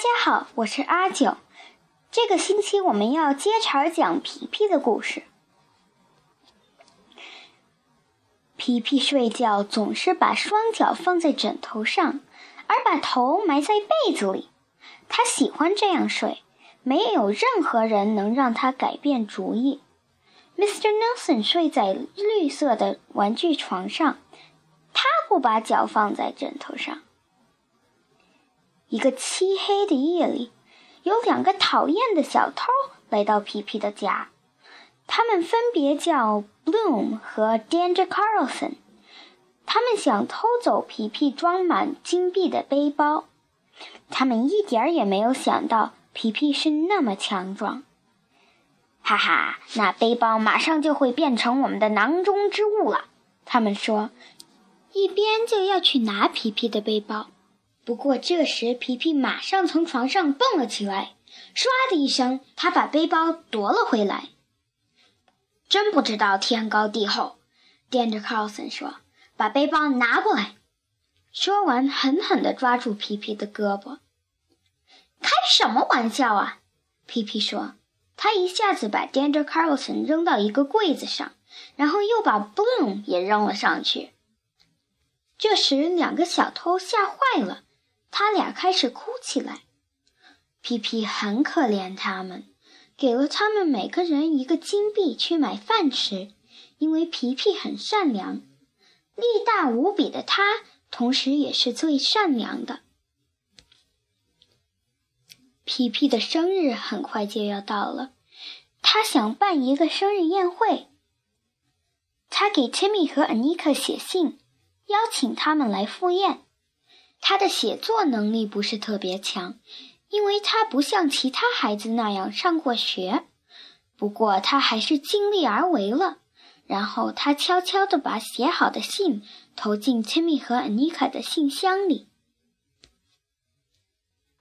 大家好，我是阿九。这个星期我们要接茬讲皮皮的故事。皮皮睡觉总是把双脚放在枕头上，而把头埋在被子里。他喜欢这样睡，没有任何人能让他改变主意。Mr. Nelson 睡在绿色的玩具床上，他不把脚放在枕头上。一个漆黑的夜里，有两个讨厌的小偷来到皮皮的家。他们分别叫 Bloom 和 Danger Carlson。他们想偷走皮皮装满金币的背包。他们一点儿也没有想到皮皮是那么强壮。哈哈，那背包马上就会变成我们的囊中之物了。他们说，一边就要去拿皮皮的背包。不过这时，皮皮马上从床上蹦了起来，唰的一声，他把背包夺了回来。真不知道天高地厚，掂着卡尔森说：“把背包拿过来。”说完，狠狠地抓住皮皮的胳膊。开什么玩笑啊！皮皮说。他一下子把 Dander Carlson 扔到一个柜子上，然后又把 Boom 也扔了上去。这时，两个小偷吓坏了。他俩开始哭起来，皮皮很可怜他们，给了他们每个人一个金币去买饭吃，因为皮皮很善良，力大无比的他，同时也是最善良的。皮皮的生日很快就要到了，他想办一个生日宴会。他给 Timmy 和 Anika 写信，邀请他们来赴宴。他的写作能力不是特别强，因为他不像其他孩子那样上过学。不过他还是尽力而为了。然后他悄悄地把写好的信投进 Timmy 和 Anika 的信箱里。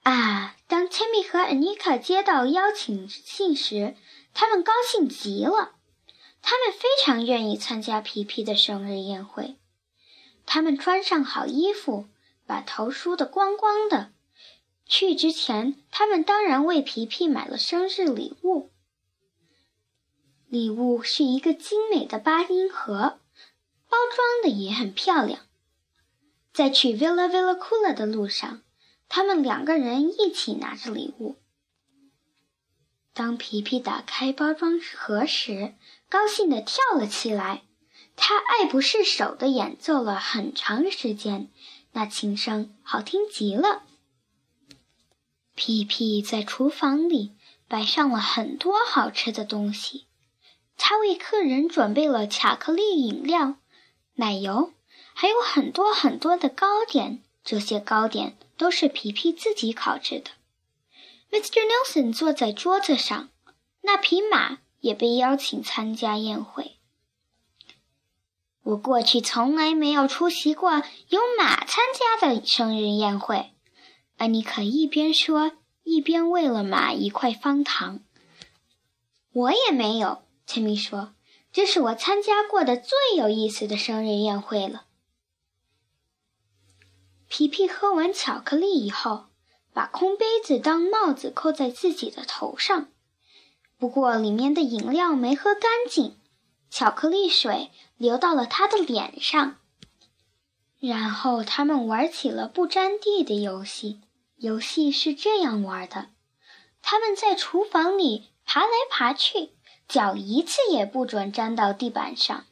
啊！当 Timmy 和 Anika 接到邀请信时，他们高兴极了。他们非常愿意参加皮皮的生日宴会。他们穿上好衣服。把头梳得光光的。去之前，他们当然为皮皮买了生日礼物。礼物是一个精美的八音盒，包装的也很漂亮。在去 Villa Villa Coola 的路上，他们两个人一起拿着礼物。当皮皮打开包装盒时，高兴地跳了起来。他爱不释手地演奏了很长时间。那琴声好听极了。皮皮在厨房里摆上了很多好吃的东西，他为客人准备了巧克力饮料、奶油，还有很多很多的糕点。这些糕点都是皮皮自己烤制的。Mr. Nelson 坐在桌子上，那匹马也被邀请参加宴会。我过去从来没有出席过有马参加的生日宴会。安妮可一边说，一边喂了马一块方糖。我也没有，陈明说，这是我参加过的最有意思的生日宴会了。皮皮喝完巧克力以后，把空杯子当帽子扣在自己的头上，不过里面的饮料没喝干净。巧克力水流到了他的脸上，然后他们玩起了不沾地的游戏。游戏是这样玩的：他们在厨房里爬来爬去，脚一次也不准沾到地板上。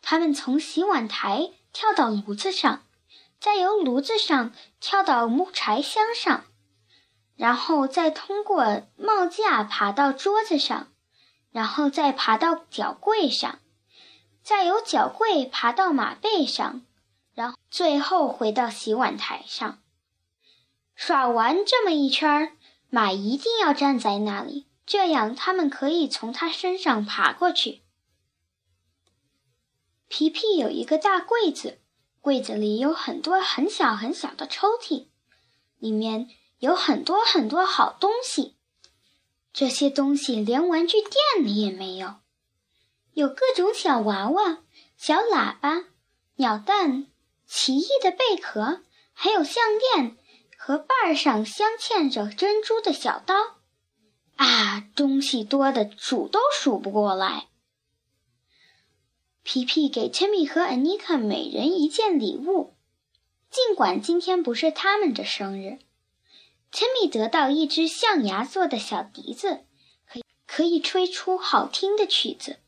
他们从洗碗台跳到炉子上，再由炉子上跳到木柴箱上，然后再通过帽架爬到桌子上。然后再爬到脚柜上，再由脚柜爬到马背上，然后最后回到洗碗台上。耍完这么一圈，马一定要站在那里，这样他们可以从它身上爬过去。皮皮有一个大柜子，柜子里有很多很小很小的抽屉，里面有很多很多好东西。这些东西连玩具店里也没有，有各种小娃娃、小喇叭、鸟蛋、奇异的贝壳，还有项链和把儿上镶嵌着珍珠的小刀。啊，东西多的数都数不过来。皮皮给 Timmy 和 Anika 每人一件礼物，尽管今天不是他们的生日。Timmy 得到一只象牙做的小笛子，可以可以吹出好听的曲子。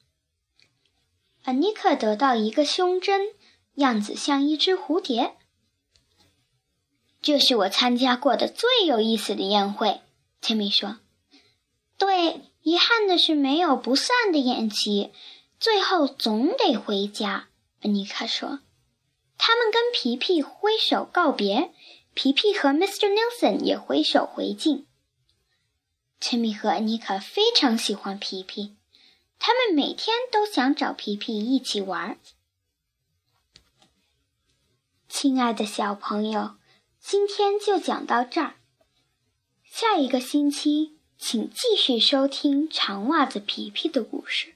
Anika 得到一个胸针，样子像一只蝴蝶。这是我参加过的最有意思的宴会，Timmy 说。对，遗憾的是没有不散的宴席，最后总得回家。安妮卡说：“他们跟皮皮挥手告别，皮皮和 Mr. Nelson 也挥手回敬。陈米和安妮卡非常喜欢皮皮，他们每天都想找皮皮一起玩。亲爱的小朋友，今天就讲到这儿，下一个星期。请继续收听长袜子皮皮的故事。